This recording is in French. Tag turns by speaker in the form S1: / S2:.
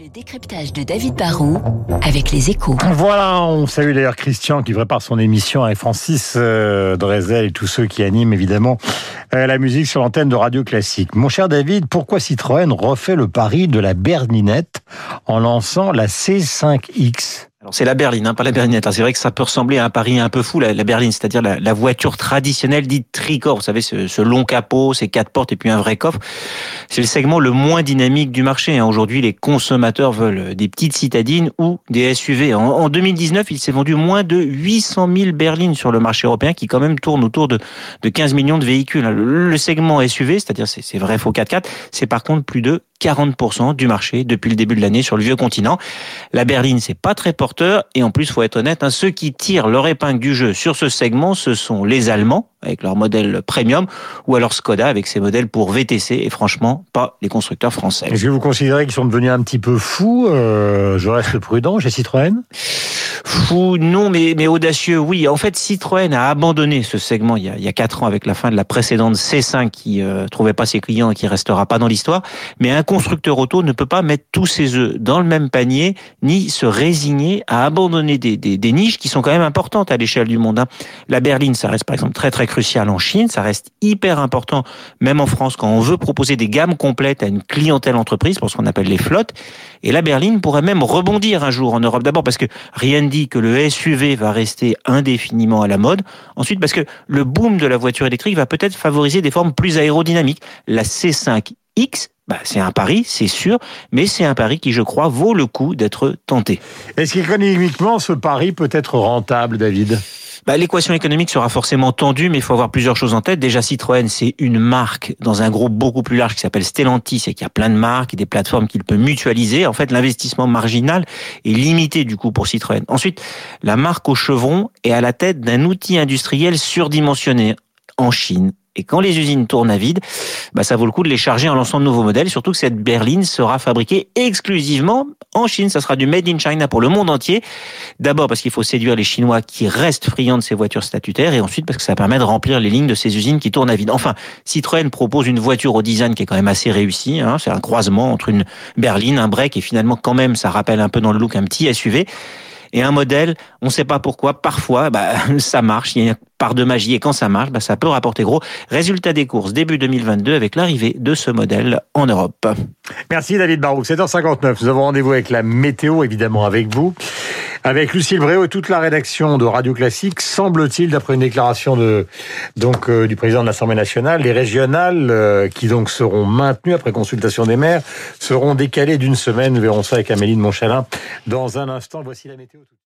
S1: Le décryptage de David Barrault avec les échos.
S2: Voilà, on salue d'ailleurs Christian qui prépare son émission avec Francis euh, Drezel et tous ceux qui animent évidemment euh, la musique sur l'antenne de Radio Classique. Mon cher David, pourquoi Citroën refait le pari de la berlinette en lançant la C5X
S3: alors c'est la berline, hein, pas la berlinette. C'est vrai que ça peut ressembler à un pari un peu fou, la, berline, c'est-à-dire la, voiture traditionnelle dite tricor. Vous savez, ce, long capot, ces quatre portes et puis un vrai coffre. C'est le segment le moins dynamique du marché. Hein. Aujourd'hui, les consommateurs veulent des petites citadines ou des SUV. En, en 2019, il s'est vendu moins de 800 000 berlines sur le marché européen, qui quand même tourne autour de, de 15 millions de véhicules. Le, le segment SUV, c'est-à-dire c'est vrai faux 4x4, c'est par contre plus de 40% du marché depuis le début de l'année sur le vieux continent. La berline, c'est pas très porteur et en plus, faut être honnête, hein, ceux qui tirent leur épingle du jeu sur ce segment, ce sont les Allemands avec leur modèle premium ou alors Skoda avec ses modèles pour VTC et franchement pas les constructeurs français.
S2: Est-ce que vous considérez qu'ils sont devenus un petit peu fous euh, Je reste prudent chez Citroën?
S3: Fou, non, mais, mais audacieux, oui. En fait, Citroën a abandonné ce segment il y a, il y a 4 ans avec la fin de la précédente C5 qui euh, trouvait pas ses clients et qui restera pas dans l'histoire. Mais un constructeur auto ne peut pas mettre tous ses œufs dans le même panier, ni se résigner à abandonner des, des, des niches qui sont quand même importantes à l'échelle du monde. Hein. La berline, ça reste par exemple très très crucial en Chine, ça reste hyper important, même en France, quand on veut proposer des gammes complètes à une clientèle entreprise, pour ce qu'on appelle les flottes. Et la berline pourrait même rebondir un jour en Europe, d'abord parce que rien ne dit que le SUV va rester indéfiniment à la mode. Ensuite, parce que le boom de la voiture électrique va peut-être favoriser des formes plus aérodynamiques. La C5X, bah, c'est un pari, c'est sûr, mais c'est un pari qui, je crois, vaut le coup d'être tenté.
S2: Est-ce qu'économiquement, ce pari peut être rentable, David?
S3: Bah, L'équation économique sera forcément tendue, mais il faut avoir plusieurs choses en tête. Déjà, Citroën, c'est une marque dans un groupe beaucoup plus large qui s'appelle Stellantis et qui a plein de marques et des plateformes qu'il peut mutualiser. En fait, l'investissement marginal est limité du coup pour Citroën. Ensuite, la marque au chevron est à la tête d'un outil industriel surdimensionné en Chine et quand les usines tournent à vide, bah ça vaut le coup de les charger en lançant de nouveaux modèles. Surtout que cette berline sera fabriquée exclusivement en Chine. Ça sera du made in China pour le monde entier. D'abord parce qu'il faut séduire les Chinois qui restent friands de ces voitures statutaires, et ensuite parce que ça permet de remplir les lignes de ces usines qui tournent à vide. Enfin, Citroën propose une voiture au design qui est quand même assez réussi. Hein. C'est un croisement entre une berline, un break, et finalement quand même ça rappelle un peu dans le look un petit SUV et un modèle, on ne sait pas pourquoi, parfois, bah, ça marche, part de magie, et quand ça marche, bah, ça peut rapporter gros. Résultat des courses début 2022 avec l'arrivée de ce modèle en Europe.
S2: Merci David Barouk, 7h59, nous avons rendez-vous avec la météo, évidemment avec vous, avec Lucille Bréau et toute la rédaction de Radio Classique, semble-t-il, d'après une déclaration de, donc, euh, du président de l'Assemblée nationale, les régionales, euh, qui donc seront maintenues après consultation des maires, seront décalées d'une semaine, nous verrons ça avec Amélie de Montchalin dans un instant, voici la météo.